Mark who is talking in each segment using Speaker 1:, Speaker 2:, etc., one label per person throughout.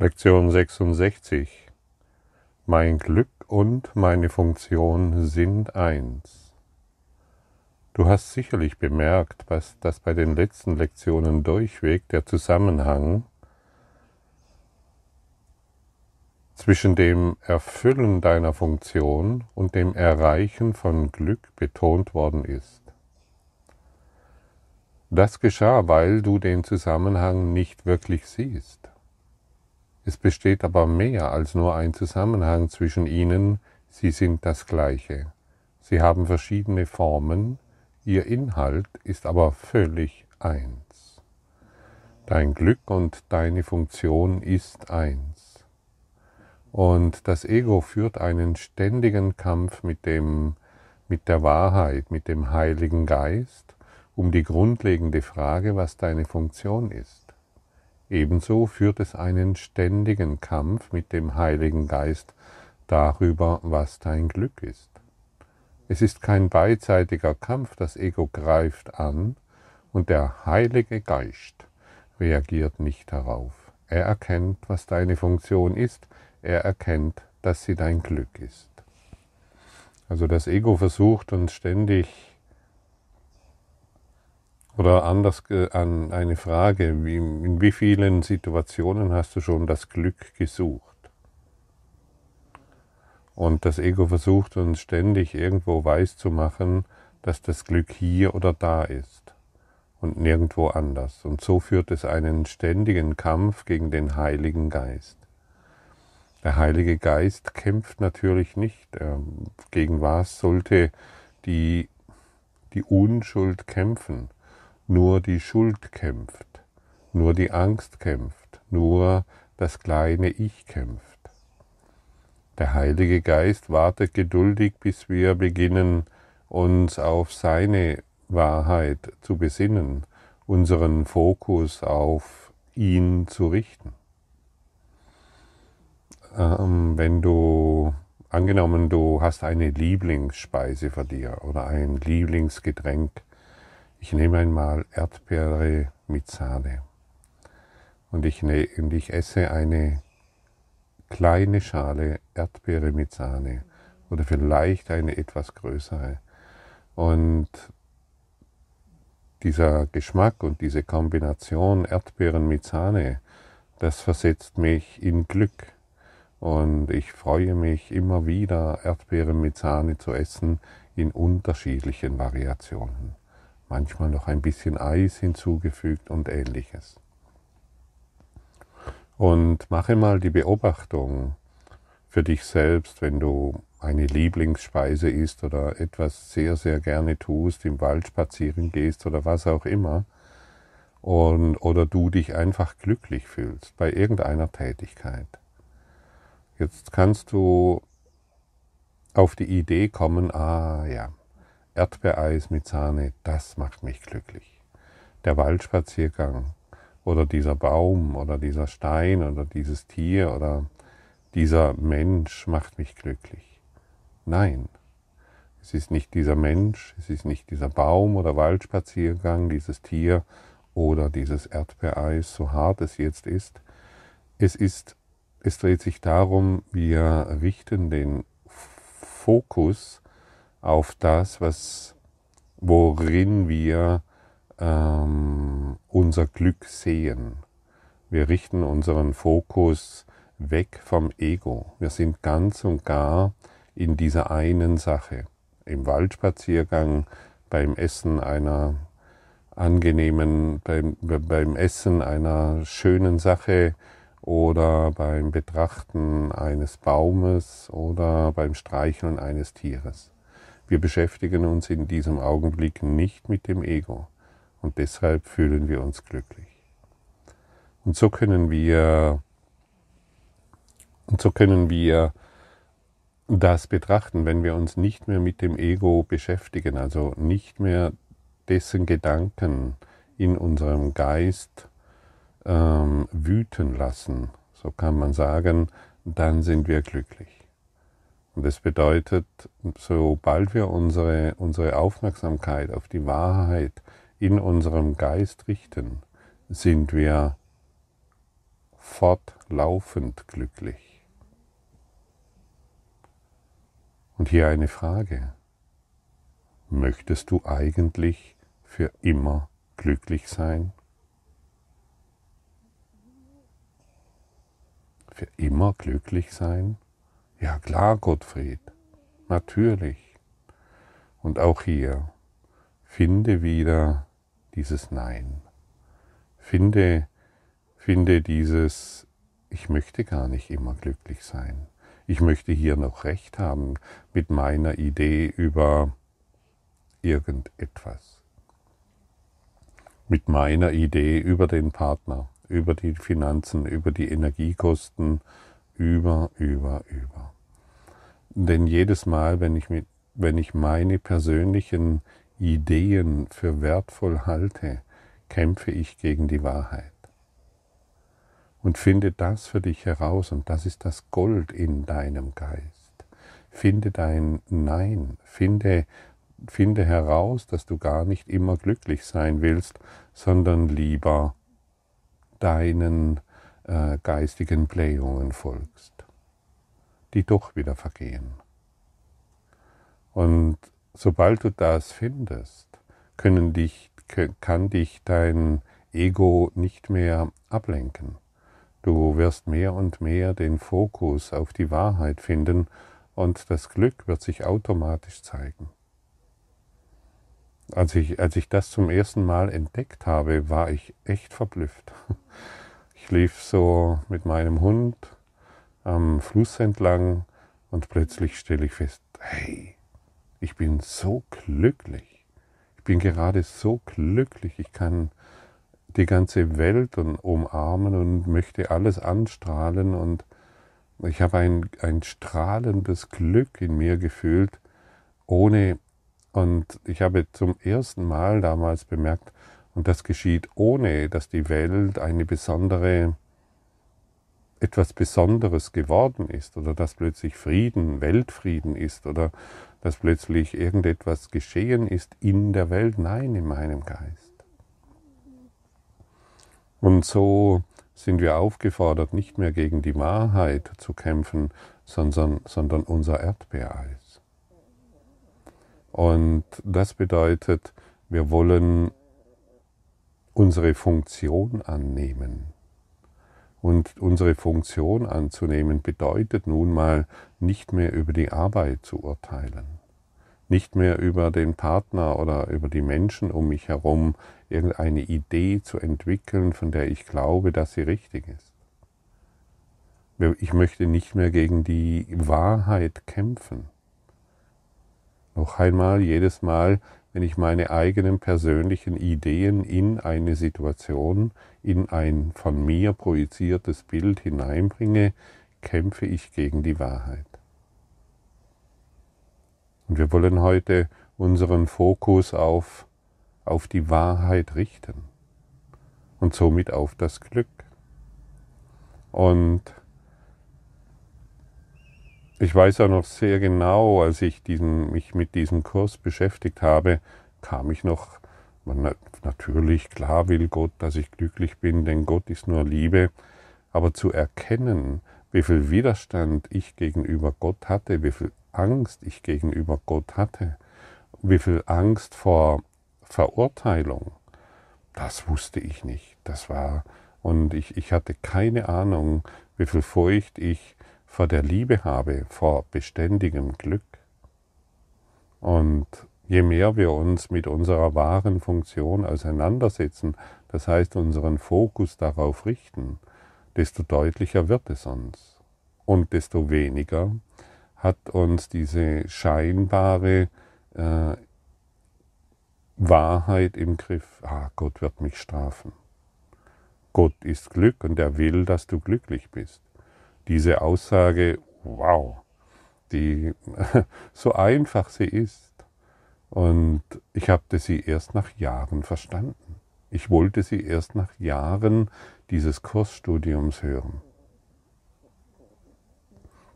Speaker 1: Lektion 66. Mein Glück und meine Funktion sind eins. Du hast sicherlich bemerkt, dass bei den letzten Lektionen durchweg der Zusammenhang zwischen dem Erfüllen deiner Funktion und dem Erreichen von Glück betont worden ist. Das geschah, weil du den Zusammenhang nicht wirklich siehst. Es besteht aber mehr als nur ein Zusammenhang zwischen ihnen, sie sind das gleiche. Sie haben verschiedene Formen, ihr Inhalt ist aber völlig eins. Dein Glück und deine Funktion ist eins. Und das Ego führt einen ständigen Kampf mit dem mit der Wahrheit, mit dem Heiligen Geist um die grundlegende Frage, was deine Funktion ist. Ebenso führt es einen ständigen Kampf mit dem Heiligen Geist darüber, was dein Glück ist. Es ist kein beidseitiger Kampf, das Ego greift an und der Heilige Geist reagiert nicht darauf. Er erkennt, was deine Funktion ist, er erkennt, dass sie dein Glück ist. Also das Ego versucht uns ständig oder anders an eine Frage, wie, in wie vielen Situationen hast du schon das Glück gesucht? Und das Ego versucht uns ständig irgendwo weiszumachen, dass das Glück hier oder da ist und nirgendwo anders. Und so führt es einen ständigen Kampf gegen den Heiligen Geist. Der Heilige Geist kämpft natürlich nicht. Ähm, gegen was sollte die, die Unschuld kämpfen? Nur die Schuld kämpft, nur die Angst kämpft, nur das kleine Ich kämpft. Der Heilige Geist wartet geduldig, bis wir beginnen, uns auf seine Wahrheit zu besinnen, unseren Fokus auf ihn zu richten. Ähm, wenn du, angenommen, du hast eine Lieblingsspeise für dir oder ein Lieblingsgetränk, ich nehme einmal Erdbeere mit Sahne und ich, ne, und ich esse eine kleine Schale Erdbeere mit Sahne oder vielleicht eine etwas größere. Und dieser Geschmack und diese Kombination Erdbeeren mit Sahne, das versetzt mich in Glück. Und ich freue mich immer wieder, Erdbeeren mit Sahne zu essen in unterschiedlichen Variationen manchmal noch ein bisschen Eis hinzugefügt und ähnliches. Und mache mal die Beobachtung für dich selbst, wenn du eine Lieblingsspeise isst oder etwas sehr, sehr gerne tust, im Wald spazieren gehst oder was auch immer, und, oder du dich einfach glücklich fühlst bei irgendeiner Tätigkeit. Jetzt kannst du auf die Idee kommen, ah ja, Erdbeereis mit Sahne, das macht mich glücklich. Der Waldspaziergang oder dieser Baum oder dieser Stein oder dieses Tier oder dieser Mensch macht mich glücklich. Nein, es ist nicht dieser Mensch, es ist nicht dieser Baum oder Waldspaziergang, dieses Tier oder dieses Erdbeereis, so hart es jetzt ist. Es ist, es dreht sich darum, wir richten den Fokus auf das, was, worin wir ähm, unser Glück sehen. Wir richten unseren Fokus weg vom Ego. Wir sind ganz und gar in dieser einen Sache. Im Waldspaziergang, beim Essen einer angenehmen, beim, beim Essen einer schönen Sache oder beim Betrachten eines Baumes oder beim Streicheln eines Tieres. Wir beschäftigen uns in diesem Augenblick nicht mit dem Ego und deshalb fühlen wir uns glücklich. Und so können wir und so können wir das betrachten, wenn wir uns nicht mehr mit dem Ego beschäftigen, also nicht mehr dessen Gedanken in unserem Geist ähm, wüten lassen, so kann man sagen, dann sind wir glücklich. Und das bedeutet, sobald wir unsere, unsere Aufmerksamkeit auf die Wahrheit in unserem Geist richten, sind wir fortlaufend fortlaufend glücklich. Und hier eine Frage. Möchtest du eigentlich für immer glücklich sein? Für immer glücklich sein? Ja klar, Gottfried, natürlich. Und auch hier, finde wieder dieses Nein. Finde, finde dieses, ich möchte gar nicht immer glücklich sein. Ich möchte hier noch recht haben mit meiner Idee über irgendetwas. Mit meiner Idee über den Partner, über die Finanzen, über die Energiekosten, über, über, über. Denn jedes Mal, wenn ich, mit, wenn ich meine persönlichen Ideen für wertvoll halte, kämpfe ich gegen die Wahrheit. Und finde das für dich heraus, und das ist das Gold in deinem Geist. Finde dein Nein, finde, finde heraus, dass du gar nicht immer glücklich sein willst, sondern lieber deinen äh, geistigen Blähungen folgst, die doch wieder vergehen. Und sobald du das findest, dich, kann dich dein Ego nicht mehr ablenken. Du wirst mehr und mehr den Fokus auf die Wahrheit finden und das Glück wird sich automatisch zeigen. Als ich, als ich das zum ersten Mal entdeckt habe, war ich echt verblüfft. Ich lief so mit meinem Hund am Fluss entlang und plötzlich stelle ich fest, hey, ich bin so glücklich. Ich bin gerade so glücklich. Ich kann die ganze Welt umarmen und möchte alles anstrahlen und ich habe ein, ein strahlendes Glück in mir gefühlt, ohne, und ich habe zum ersten Mal damals bemerkt, und das geschieht ohne, dass die Welt eine besondere etwas Besonderes geworden ist oder dass plötzlich Frieden, Weltfrieden ist oder dass plötzlich irgendetwas geschehen ist in der Welt, nein, in meinem Geist. Und so sind wir aufgefordert, nicht mehr gegen die Wahrheit zu kämpfen, sondern, sondern unser Erdbeereis. Und das bedeutet, wir wollen unsere Funktion annehmen. Und unsere Funktion anzunehmen bedeutet nun mal nicht mehr über die Arbeit zu urteilen, nicht mehr über den Partner oder über die Menschen um mich herum irgendeine Idee zu entwickeln, von der ich glaube, dass sie richtig ist. Ich möchte nicht mehr gegen die Wahrheit kämpfen. Noch einmal, jedes Mal, wenn ich meine eigenen persönlichen Ideen in eine Situation, in ein von mir projiziertes Bild hineinbringe, kämpfe ich gegen die Wahrheit. Und wir wollen heute unseren Fokus auf, auf die Wahrheit richten und somit auf das Glück. Und ich weiß auch noch sehr genau, als ich diesen, mich mit diesem Kurs beschäftigt habe, kam ich noch, natürlich, klar will Gott, dass ich glücklich bin, denn Gott ist nur Liebe, aber zu erkennen, wie viel Widerstand ich gegenüber Gott hatte, wie viel Angst ich gegenüber Gott hatte, wie viel Angst vor Verurteilung, das wusste ich nicht. Das war, und ich, ich hatte keine Ahnung, wie viel Furcht ich vor der Liebe habe, vor beständigem Glück. Und je mehr wir uns mit unserer wahren Funktion auseinandersetzen, das heißt unseren Fokus darauf richten, desto deutlicher wird es uns. Und desto weniger hat uns diese scheinbare äh, Wahrheit im Griff, ah, Gott wird mich strafen. Gott ist Glück und er will, dass du glücklich bist diese Aussage, wow, die so einfach sie ist. Und ich habe sie erst nach Jahren verstanden. Ich wollte sie erst nach Jahren dieses Kursstudiums hören.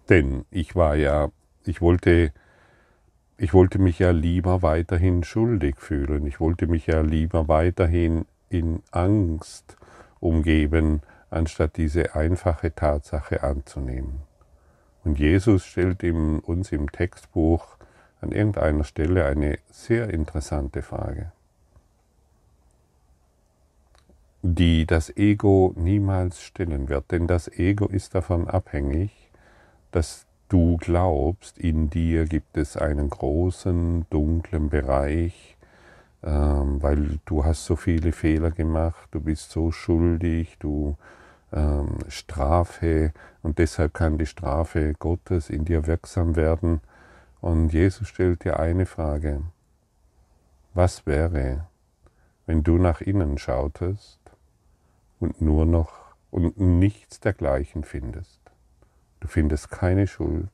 Speaker 1: Denn ich war ja, ich wollte, ich wollte mich ja lieber weiterhin schuldig fühlen. Ich wollte mich ja lieber weiterhin in Angst umgeben, anstatt diese einfache Tatsache anzunehmen. Und Jesus stellt ihm, uns im Textbuch an irgendeiner Stelle eine sehr interessante Frage, die das Ego niemals stellen wird, denn das Ego ist davon abhängig, dass du glaubst, in dir gibt es einen großen, dunklen Bereich, ähm, weil du hast so viele Fehler gemacht, du bist so schuldig, du ähm, Strafe und deshalb kann die Strafe Gottes in dir wirksam werden. Und Jesus stellt dir eine Frage. Was wäre, wenn du nach innen schautest und nur noch und nichts dergleichen findest? Du findest keine Schuld,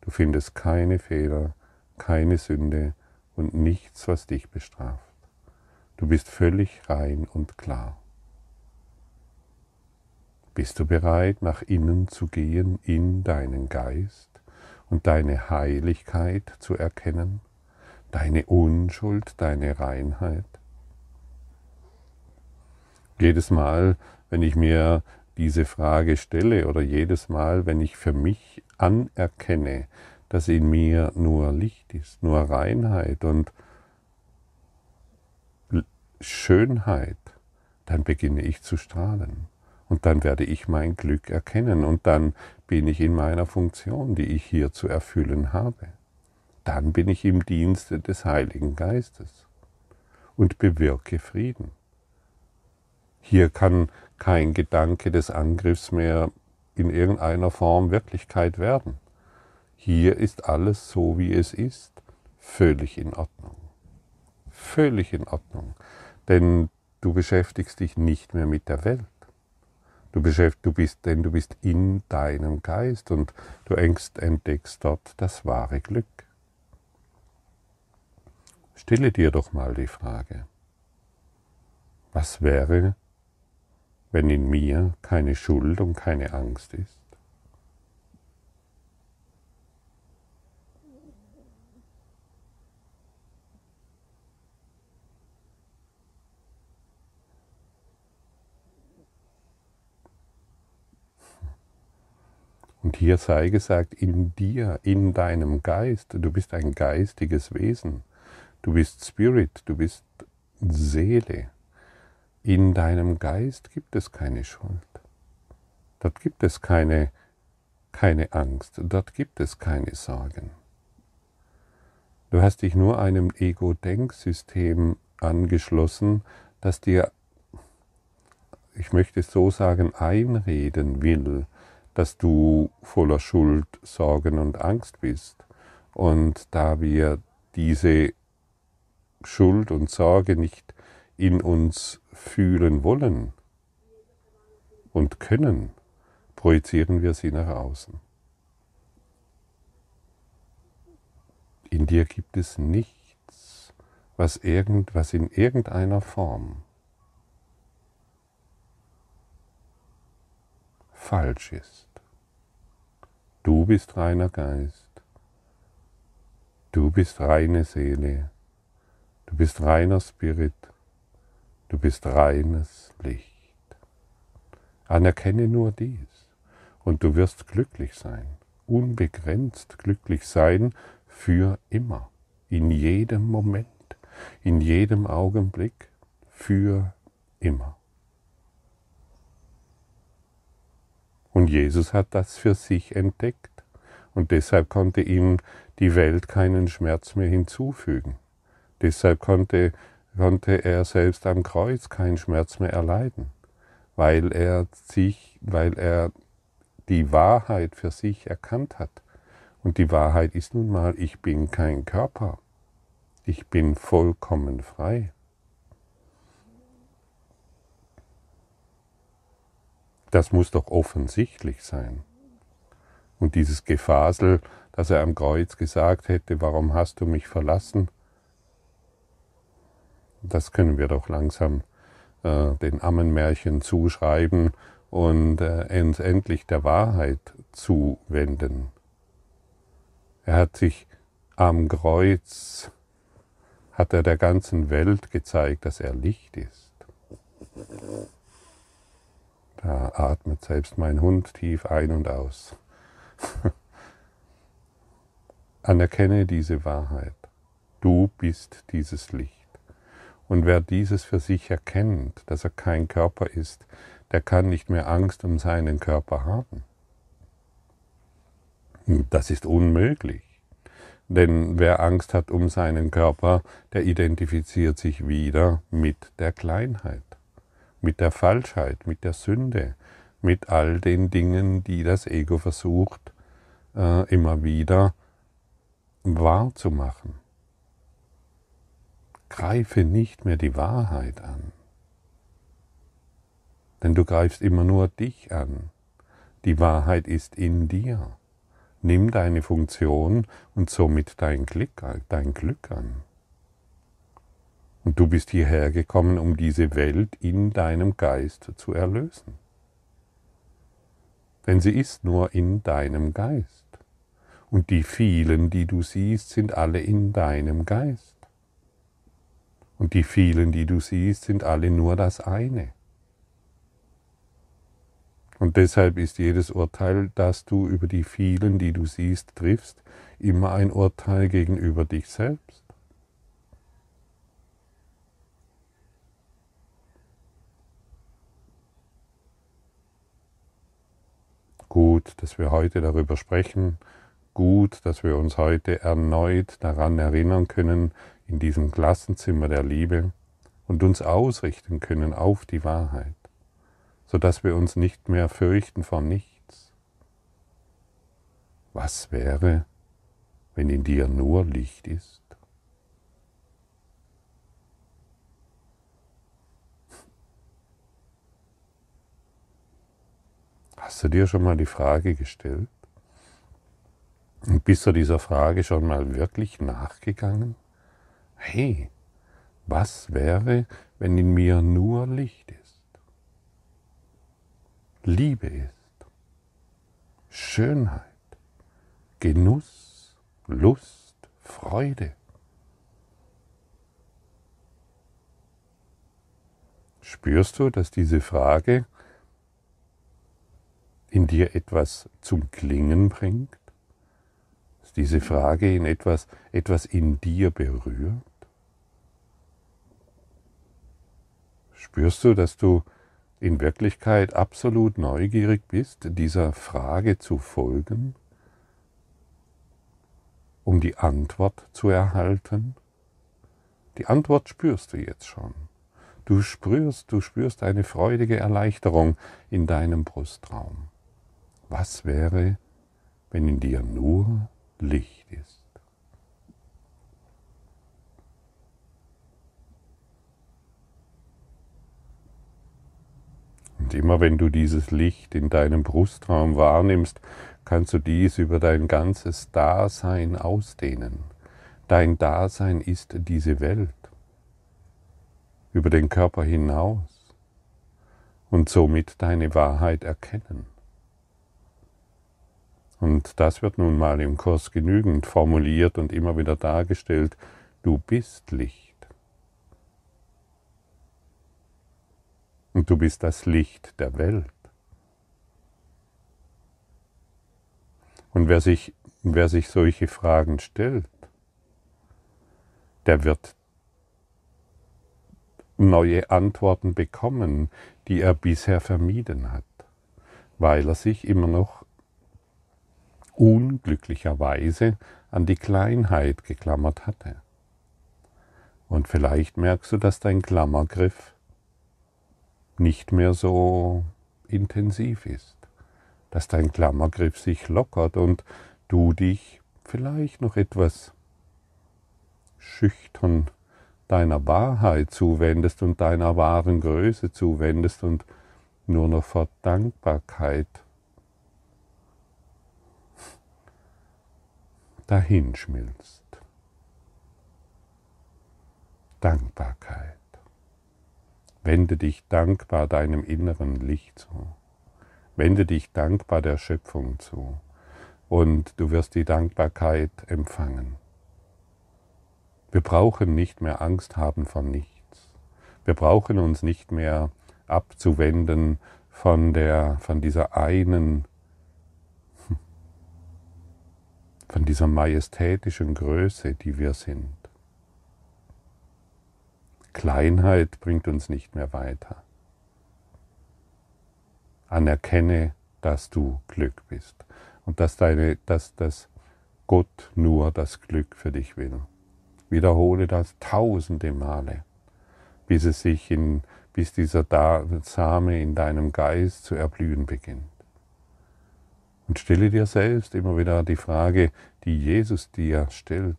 Speaker 1: du findest keine Fehler, keine Sünde und nichts, was dich bestraft. Du bist völlig rein und klar. Bist du bereit, nach innen zu gehen in deinen Geist und deine Heiligkeit zu erkennen, deine Unschuld, deine Reinheit? Jedes Mal, wenn ich mir diese Frage stelle oder jedes Mal, wenn ich für mich anerkenne, dass in mir nur Licht ist, nur Reinheit und Schönheit, dann beginne ich zu strahlen. Und dann werde ich mein Glück erkennen und dann bin ich in meiner Funktion, die ich hier zu erfüllen habe. Dann bin ich im Dienste des Heiligen Geistes und bewirke Frieden. Hier kann kein Gedanke des Angriffs mehr in irgendeiner Form Wirklichkeit werden. Hier ist alles so, wie es ist, völlig in Ordnung. Völlig in Ordnung. Denn du beschäftigst dich nicht mehr mit der Welt. Du, du bist, denn du bist in deinem Geist und du entdeckst dort das wahre Glück. Stelle dir doch mal die Frage, was wäre, wenn in mir keine Schuld und keine Angst ist? Und hier sei gesagt, in dir, in deinem Geist, du bist ein geistiges Wesen, du bist Spirit, du bist Seele. In deinem Geist gibt es keine Schuld. Dort gibt es keine, keine Angst, dort gibt es keine Sorgen. Du hast dich nur einem Ego-Denksystem angeschlossen, das dir, ich möchte es so sagen, einreden will, dass du voller Schuld, Sorgen und Angst bist. Und da wir diese Schuld und Sorge nicht in uns fühlen wollen und können, projizieren wir sie nach außen. In dir gibt es nichts, was, irgend, was in irgendeiner Form falsch ist. Du bist reiner Geist. Du bist reine Seele. Du bist reiner Spirit. Du bist reines Licht. Anerkenne nur dies und du wirst glücklich sein, unbegrenzt glücklich sein für immer, in jedem Moment, in jedem Augenblick, für immer. Und Jesus hat das für sich entdeckt. Und deshalb konnte ihm die Welt keinen Schmerz mehr hinzufügen. Deshalb konnte, konnte er selbst am Kreuz keinen Schmerz mehr erleiden, weil er sich, weil er die Wahrheit für sich erkannt hat. Und die Wahrheit ist nun mal, ich bin kein Körper. Ich bin vollkommen frei. Das muss doch offensichtlich sein. Und dieses Gefasel, dass er am Kreuz gesagt hätte, warum hast du mich verlassen, das können wir doch langsam äh, den Ammenmärchen zuschreiben und äh, endlich der Wahrheit zuwenden. Er hat sich am Kreuz, hat er der ganzen Welt gezeigt, dass er Licht ist Da atmet selbst mein Hund tief ein und aus. Anerkenne diese Wahrheit. Du bist dieses Licht. Und wer dieses für sich erkennt, dass er kein Körper ist, der kann nicht mehr Angst um seinen Körper haben. Das ist unmöglich. Denn wer Angst hat um seinen Körper, der identifiziert sich wieder mit der Kleinheit mit der Falschheit, mit der Sünde, mit all den Dingen, die das Ego versucht äh, immer wieder wahrzumachen. Greife nicht mehr die Wahrheit an, denn du greifst immer nur dich an. Die Wahrheit ist in dir. Nimm deine Funktion und somit dein Glück, dein Glück an. Und du bist hierher gekommen, um diese Welt in deinem Geist zu erlösen. Denn sie ist nur in deinem Geist. Und die vielen, die du siehst, sind alle in deinem Geist. Und die vielen, die du siehst, sind alle nur das eine. Und deshalb ist jedes Urteil, das du über die vielen, die du siehst, triffst, immer ein Urteil gegenüber dich selbst. Gut, dass wir heute darüber sprechen. Gut, dass wir uns heute erneut daran erinnern können, in diesem Klassenzimmer der Liebe und uns ausrichten können auf die Wahrheit, sodass wir uns nicht mehr fürchten vor nichts. Was wäre, wenn in dir nur Licht ist? Hast du dir schon mal die Frage gestellt? Und bist du dieser Frage schon mal wirklich nachgegangen? Hey, was wäre, wenn in mir nur Licht ist? Liebe ist, Schönheit, Genuss, Lust, Freude. Spürst du, dass diese Frage in dir etwas zum Klingen bringt? Dass diese Frage in etwas, etwas in dir berührt? Spürst du, dass du in Wirklichkeit absolut neugierig bist, dieser Frage zu folgen, um die Antwort zu erhalten? Die Antwort spürst du jetzt schon. Du spürst, du spürst eine freudige Erleichterung in deinem Brustraum. Was wäre, wenn in dir nur Licht ist? Und immer wenn du dieses Licht in deinem Brustraum wahrnimmst, kannst du dies über dein ganzes Dasein ausdehnen. Dein Dasein ist diese Welt, über den Körper hinaus und somit deine Wahrheit erkennen. Und das wird nun mal im Kurs genügend formuliert und immer wieder dargestellt. Du bist Licht. Und du bist das Licht der Welt. Und wer sich, wer sich solche Fragen stellt, der wird neue Antworten bekommen, die er bisher vermieden hat, weil er sich immer noch unglücklicherweise an die Kleinheit geklammert hatte. Und vielleicht merkst du, dass dein Klammergriff nicht mehr so intensiv ist, dass dein Klammergriff sich lockert und du dich vielleicht noch etwas schüchtern deiner Wahrheit zuwendest und deiner wahren Größe zuwendest und nur noch vor Dankbarkeit dahinschmilzt. Dankbarkeit. Wende dich dankbar deinem inneren Licht zu. Wende dich dankbar der Schöpfung zu. Und du wirst die Dankbarkeit empfangen. Wir brauchen nicht mehr Angst haben vor nichts. Wir brauchen uns nicht mehr abzuwenden von, der, von dieser einen, von dieser majestätischen Größe, die wir sind. Kleinheit bringt uns nicht mehr weiter. Anerkenne, dass du Glück bist und dass, deine, dass das Gott nur das Glück für dich will. Wiederhole das tausende Male, bis es sich in, bis dieser Same in deinem Geist zu erblühen beginnt. Und stelle dir selbst immer wieder die Frage, die Jesus dir stellt.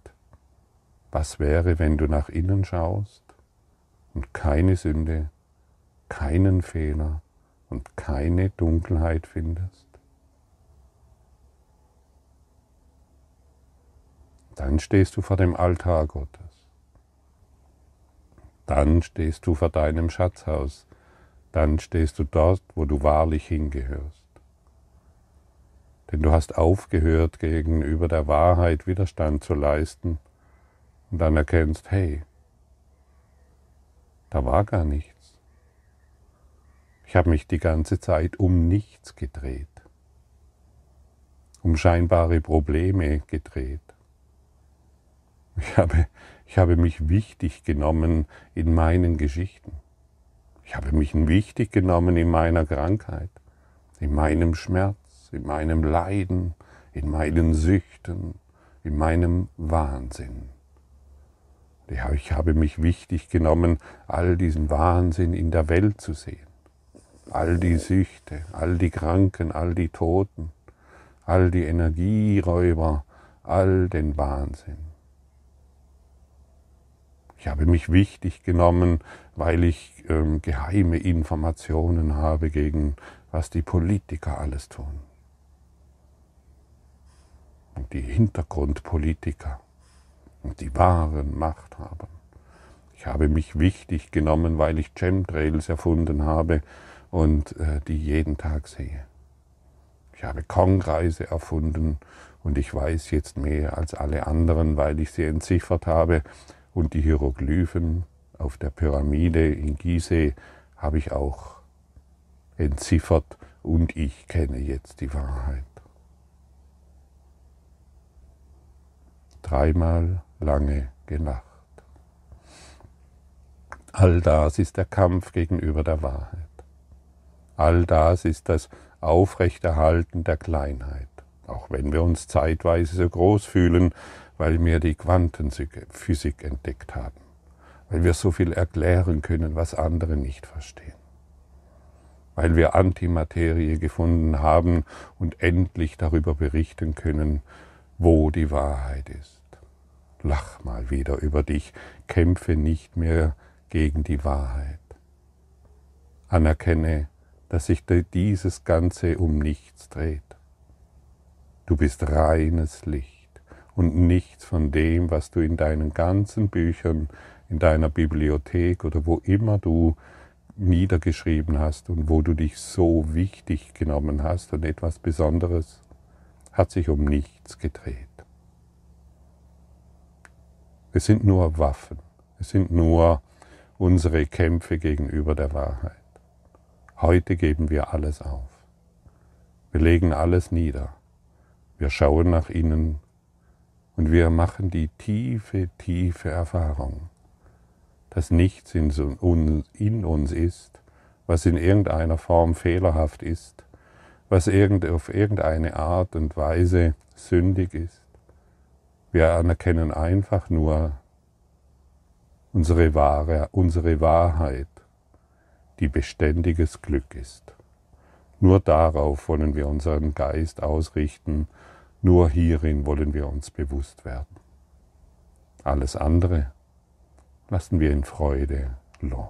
Speaker 1: Was wäre, wenn du nach innen schaust und keine Sünde, keinen Fehler und keine Dunkelheit findest? Dann stehst du vor dem Altar Gottes. Dann stehst du vor deinem Schatzhaus. Dann stehst du dort, wo du wahrlich hingehörst. Denn du hast aufgehört, gegenüber der Wahrheit Widerstand zu leisten und dann erkennst, hey, da war gar nichts. Ich habe mich die ganze Zeit um nichts gedreht, um scheinbare Probleme gedreht. Ich habe, ich habe mich wichtig genommen in meinen Geschichten. Ich habe mich wichtig genommen in meiner Krankheit, in meinem Schmerz, in meinem Leiden, in meinen Süchten, in meinem Wahnsinn. Ja, ich habe mich wichtig genommen, all diesen Wahnsinn in der Welt zu sehen. All die Süchte, all die Kranken, all die Toten, all die Energieräuber, all den Wahnsinn. Ich habe mich wichtig genommen, weil ich ähm, geheime Informationen habe gegen was die Politiker alles tun. Und die Hintergrundpolitiker und die wahren Machthaber. Ich habe mich wichtig genommen, weil ich Chemtrails erfunden habe und äh, die jeden Tag sehe. Ich habe Kongreise erfunden und ich weiß jetzt mehr als alle anderen, weil ich sie entziffert habe und die Hieroglyphen auf der Pyramide in Gizeh habe ich auch entziffert und ich kenne jetzt die Wahrheit. Dreimal lange gelacht. All das ist der Kampf gegenüber der Wahrheit. All das ist das Aufrechterhalten der Kleinheit, auch wenn wir uns zeitweise so groß fühlen, weil wir die Quantenphysik entdeckt haben, weil wir so viel erklären können, was andere nicht verstehen, weil wir Antimaterie gefunden haben und endlich darüber berichten können, wo die Wahrheit ist. Lach mal wieder über dich, kämpfe nicht mehr gegen die Wahrheit. Anerkenne, dass sich dieses Ganze um nichts dreht. Du bist reines Licht und nichts von dem, was du in deinen ganzen Büchern, in deiner Bibliothek oder wo immer du niedergeschrieben hast und wo du dich so wichtig genommen hast und etwas Besonderes, hat sich um nichts gedreht. Es sind nur Waffen, es sind nur unsere Kämpfe gegenüber der Wahrheit. Heute geben wir alles auf. Wir legen alles nieder. Wir schauen nach innen und wir machen die tiefe, tiefe Erfahrung, dass nichts in uns ist, was in irgendeiner Form fehlerhaft ist, was auf irgendeine Art und Weise sündig ist. Wir anerkennen einfach nur unsere, wahre, unsere Wahrheit, die beständiges Glück ist. Nur darauf wollen wir unseren Geist ausrichten nur hierin wollen wir uns bewusst werden. Alles andere lassen wir in Freude los.